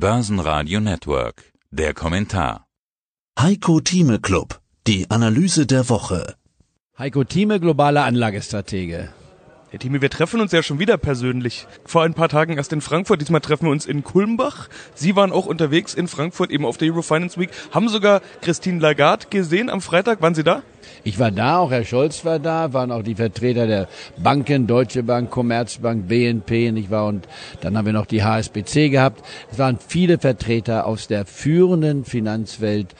Börsenradio Network. Der Kommentar. Heiko Thieme Club. Die Analyse der Woche. Heiko Thieme, globaler Anlagestratege. Herr Thieme, wir treffen uns ja schon wieder persönlich. Vor ein paar Tagen erst in Frankfurt, diesmal treffen wir uns in Kulmbach. Sie waren auch unterwegs in Frankfurt, eben auf der Euro Finance Week, haben sogar Christine Lagarde gesehen am Freitag. Waren Sie da? Ich war da, auch Herr Scholz war da, waren auch die Vertreter der Banken, Deutsche Bank, Commerzbank, BNP, nicht wahr? Und dann haben wir noch die HSBC gehabt. Es waren viele Vertreter aus der führenden Finanzwelt,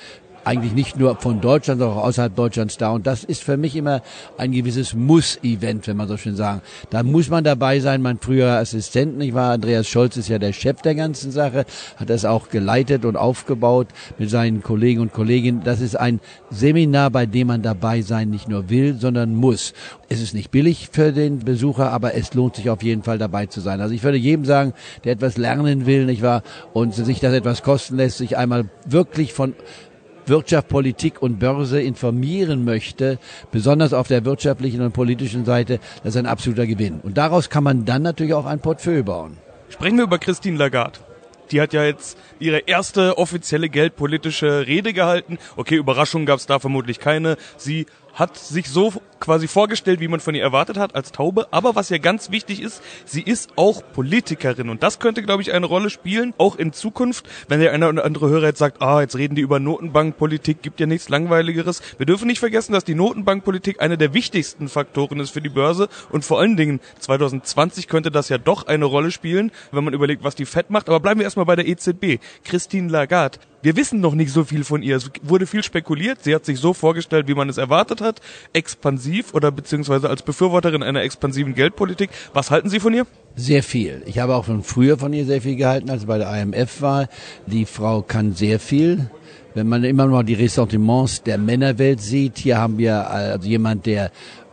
eigentlich nicht nur von Deutschland, sondern auch außerhalb Deutschlands da. Und das ist für mich immer ein gewisses Muss-Event, wenn man so schön sagen. Da muss man dabei sein. Mein früherer Assistent, ich war Andreas Scholz, ist ja der Chef der ganzen Sache, hat das auch geleitet und aufgebaut mit seinen Kollegen und Kolleginnen. Das ist ein Seminar, bei dem man dabei sein nicht nur will, sondern muss. Es ist nicht billig für den Besucher, aber es lohnt sich auf jeden Fall dabei zu sein. Also ich würde jedem sagen, der etwas lernen will, nicht wahr, und sich das etwas kosten lässt, sich einmal wirklich von Wirtschaft, Politik und Börse informieren möchte, besonders auf der wirtschaftlichen und politischen Seite, das ist ein absoluter Gewinn. Und daraus kann man dann natürlich auch ein Portfolio bauen. Sprechen wir über Christine Lagarde. Die hat ja jetzt ihre erste offizielle geldpolitische Rede gehalten. Okay, Überraschungen gab es da vermutlich keine. Sie hat sich so quasi vorgestellt, wie man von ihr erwartet hat, als Taube. Aber was ja ganz wichtig ist, sie ist auch Politikerin. Und das könnte, glaube ich, eine Rolle spielen, auch in Zukunft. Wenn der eine oder andere Hörer jetzt sagt, ah, jetzt reden die über Notenbankpolitik, gibt ja nichts Langweiligeres. Wir dürfen nicht vergessen, dass die Notenbankpolitik eine der wichtigsten Faktoren ist für die Börse. Und vor allen Dingen 2020 könnte das ja doch eine Rolle spielen, wenn man überlegt, was die FED macht. Aber bleiben wir erstmal bei der EZB. Christine Lagarde wir wissen noch nicht so viel von ihr. Es wurde viel spekuliert. Sie hat sich so vorgestellt, wie man es erwartet hat. Expansiv oder beziehungsweise als Befürworterin einer expansiven Geldpolitik. Was halten Sie von ihr? Sehr viel. Ich habe auch schon früher von ihr sehr viel gehalten, als bei der IMF war. Die Frau kann sehr viel. Wenn man immer noch die Ressentiments der Männerwelt sieht, hier haben wir also jemand, der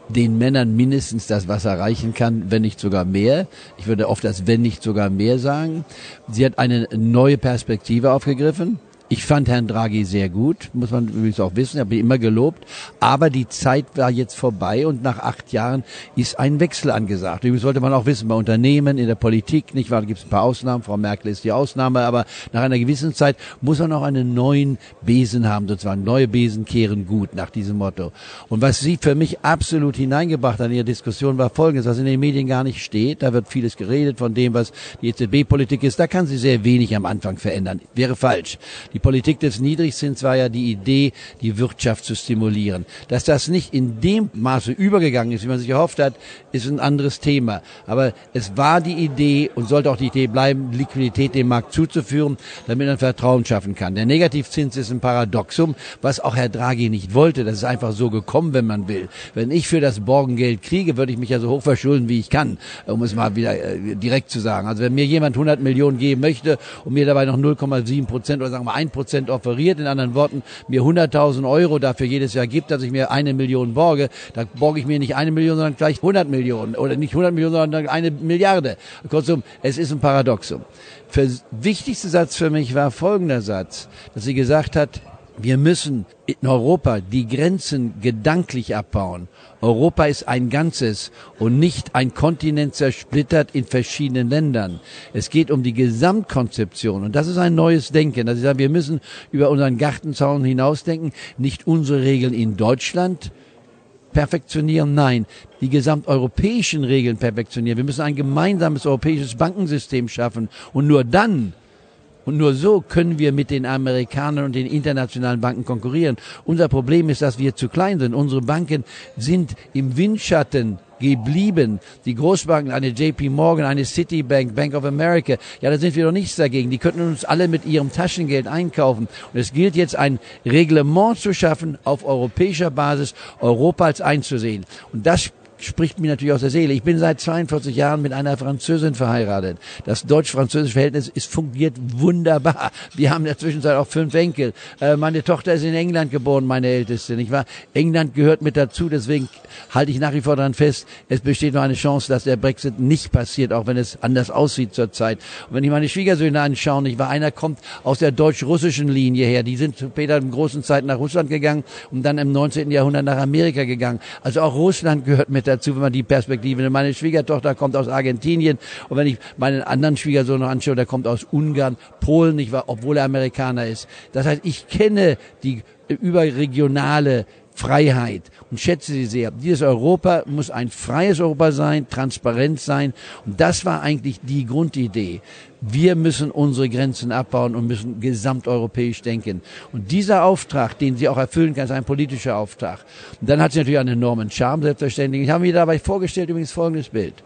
den Männern mindestens das Wasser reichen kann, wenn nicht sogar mehr. Ich würde oft das wenn nicht sogar mehr sagen. Sie hat eine neue Perspektive aufgegriffen. Ich fand Herrn Draghi sehr gut, muss man übrigens auch wissen, habe ihn immer gelobt. Aber die Zeit war jetzt vorbei und nach acht Jahren ist ein Wechsel angesagt. Übrigens sollte man auch wissen, bei Unternehmen, in der Politik, nicht wahr, da gibt es ein paar Ausnahmen, Frau Merkel ist die Ausnahme, aber nach einer gewissen Zeit muss man auch einen neuen Besen haben, sozusagen. Neue Besen kehren gut nach diesem Motto. Und was sie für mich absolut hineingebracht hat in ihre Diskussion war folgendes, was in den Medien gar nicht steht. Da wird vieles geredet von dem, was die EZB-Politik ist. Da kann sie sehr wenig am Anfang verändern. Wäre falsch. Die Politik des Niedrigzins war ja die Idee, die Wirtschaft zu stimulieren. Dass das nicht in dem Maße übergegangen ist, wie man sich erhofft hat, ist ein anderes Thema. Aber es war die Idee und sollte auch die Idee bleiben, Liquidität dem Markt zuzuführen, damit man Vertrauen schaffen kann. Der Negativzins ist ein Paradoxum, was auch Herr Draghi nicht wollte. Das ist einfach so gekommen, wenn man will. Wenn ich für das Borgengeld kriege, würde ich mich ja so hoch verschulden, wie ich kann, um es mal wieder äh, direkt zu sagen. Also wenn mir jemand 100 Millionen geben möchte und mir dabei noch 0,7 Prozent oder sagen wir ein Prozent offeriert, in anderen Worten, mir 100.000 Euro dafür jedes Jahr gibt, dass ich mir eine Million borge, da borge ich mir nicht eine Million, sondern gleich 100 Millionen oder nicht 100 Millionen, sondern eine Milliarde. Kurzum, es ist ein Paradoxum. Der wichtigste Satz für mich war folgender Satz, dass sie gesagt hat, wir müssen in Europa die Grenzen gedanklich abbauen. Europa ist ein Ganzes und nicht ein Kontinent zersplittert in verschiedenen Ländern. Es geht um die Gesamtkonzeption und das ist ein neues Denken. Ich sage, wir müssen über unseren Gartenzaun hinausdenken, nicht unsere Regeln in Deutschland perfektionieren, nein, die gesamteuropäischen Regeln perfektionieren. Wir müssen ein gemeinsames europäisches Bankensystem schaffen und nur dann und nur so können wir mit den Amerikanern und den internationalen Banken konkurrieren. Unser Problem ist, dass wir zu klein sind. Unsere Banken sind im Windschatten geblieben. Die Großbanken, eine JP Morgan, eine Citibank, Bank of America, ja, da sind wir doch nichts dagegen. Die könnten uns alle mit ihrem Taschengeld einkaufen. Und es gilt jetzt ein Reglement zu schaffen, auf europäischer Basis Europa als einzusehen. Und das spricht mir natürlich aus der Seele. Ich bin seit 42 Jahren mit einer Französin verheiratet. Das deutsch-französische Verhältnis ist fungiert wunderbar. Wir haben in der Zwischenzeit auch fünf Enkel. Äh, meine Tochter ist in England geboren, meine älteste. Nicht wahr? England gehört mit dazu, deswegen halte ich nach wie vor daran fest, es besteht noch eine Chance, dass der Brexit nicht passiert, auch wenn es anders aussieht zurzeit. Und wenn ich meine Schwiegersöhne anschaue, nicht wahr? Einer kommt aus der deutsch-russischen Linie her. Die sind später in großen Zeit nach Russland gegangen und dann im 19. Jahrhundert nach Amerika gegangen. Also auch Russland gehört mit dazu, wenn man die Perspektive. Meine Schwiegertochter kommt aus Argentinien und wenn ich meinen anderen Schwiegersohn noch anschaue, der kommt aus Ungarn, Polen, nicht wahr, obwohl er Amerikaner ist. Das heißt, ich kenne die überregionale Freiheit und schätze sie sehr. Dieses Europa muss ein freies Europa sein, transparent sein. Und das war eigentlich die Grundidee. Wir müssen unsere Grenzen abbauen und müssen gesamteuropäisch denken. Und dieser Auftrag, den sie auch erfüllen kann, ist ein politischer Auftrag. Und dann hat sie natürlich einen enormen Charme, selbstverständlich. Ich habe mir dabei vorgestellt übrigens folgendes Bild.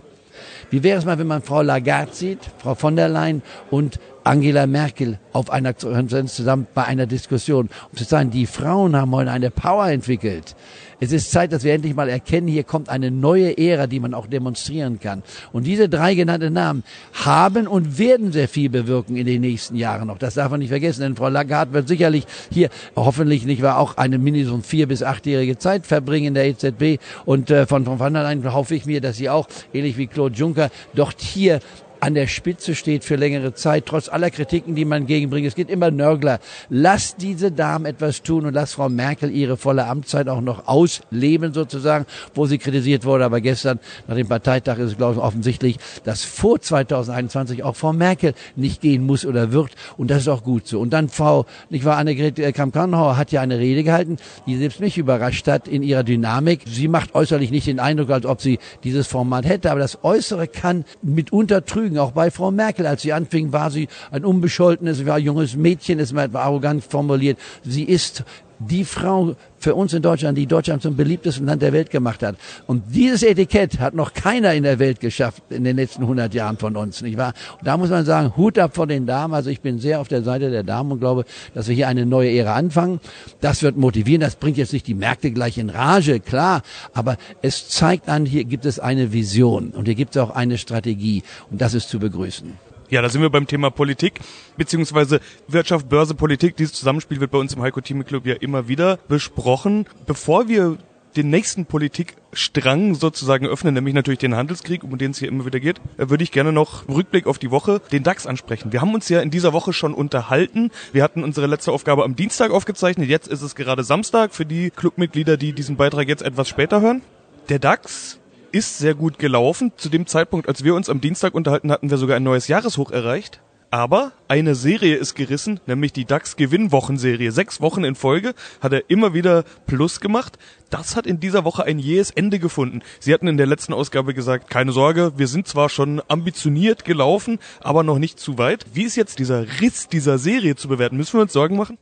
Wie wäre es mal, wenn man Frau Lagarde sieht, Frau von der Leyen und Angela Merkel auf einer Konferenz zusammen bei einer Diskussion, um zu sagen, die Frauen haben heute eine Power entwickelt. Es ist Zeit, dass wir endlich mal erkennen, hier kommt eine neue Ära, die man auch demonstrieren kann. Und diese drei genannten Namen haben und werden sehr viel bewirken in den nächsten Jahren noch. Das darf man nicht vergessen, denn Frau Lagarde wird sicherlich hier hoffentlich nicht war auch eine mindestens vier bis achtjährige Zeit verbringen in der EZB. Und äh, von, von van der Leyen hoffe ich mir, dass sie auch, ähnlich wie Claude Juncker, dort hier an der Spitze steht für längere Zeit, trotz aller Kritiken, die man gegenbringt. Es geht immer Nörgler. Lass diese Damen etwas tun und lass Frau Merkel ihre volle Amtszeit auch noch ausleben sozusagen, wo sie kritisiert wurde. Aber gestern nach dem Parteitag ist es, glaube ich, offensichtlich, dass vor 2021 auch Frau Merkel nicht gehen muss oder wird. Und das ist auch gut so. Und dann Frau, nicht wahr, Annegret Kramp-Karrenbauer hat ja eine Rede gehalten, die selbst mich überrascht hat in ihrer Dynamik. Sie macht äußerlich nicht den Eindruck, als ob sie dieses Format hätte, aber das Äußere kann mitunter trügen Lügen. Auch bei Frau Merkel, als sie anfing, war sie ein unbescholtenes, war junges Mädchen, ist mal arrogant formuliert. Sie ist die Frau für uns in Deutschland, die Deutschland zum beliebtesten Land der Welt gemacht hat. Und dieses Etikett hat noch keiner in der Welt geschafft in den letzten 100 Jahren von uns, nicht wahr? Und da muss man sagen, Hut ab vor den Damen. Also ich bin sehr auf der Seite der Damen und glaube, dass wir hier eine neue Ära anfangen. Das wird motivieren. Das bringt jetzt nicht die Märkte gleich in Rage, klar. Aber es zeigt an, hier gibt es eine Vision und hier gibt es auch eine Strategie. Und das ist zu begrüßen. Ja, da sind wir beim Thema Politik, beziehungsweise Wirtschaft, Börse, Politik. Dieses Zusammenspiel wird bei uns im Heiko Team Club ja immer wieder besprochen. Bevor wir den nächsten Politikstrang sozusagen öffnen, nämlich natürlich den Handelskrieg, um den es hier immer wieder geht, äh, würde ich gerne noch Rückblick auf die Woche den DAX ansprechen. Wir haben uns ja in dieser Woche schon unterhalten. Wir hatten unsere letzte Aufgabe am Dienstag aufgezeichnet. Jetzt ist es gerade Samstag für die Clubmitglieder, die diesen Beitrag jetzt etwas später hören. Der DAX ist sehr gut gelaufen. Zu dem Zeitpunkt, als wir uns am Dienstag unterhalten, hatten wir sogar ein neues Jahreshoch erreicht. Aber eine Serie ist gerissen, nämlich die DAX-Gewinnwochenserie. Sechs Wochen in Folge hat er immer wieder Plus gemacht. Das hat in dieser Woche ein jähes Ende gefunden. Sie hatten in der letzten Ausgabe gesagt, keine Sorge, wir sind zwar schon ambitioniert gelaufen, aber noch nicht zu weit. Wie ist jetzt dieser Riss dieser Serie zu bewerten? Müssen wir uns Sorgen machen?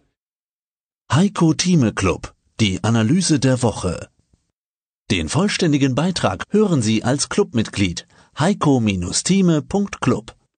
Heiko Thieme Club. Die Analyse der Woche. Den vollständigen Beitrag hören Sie als Clubmitglied heiko-thieme.club.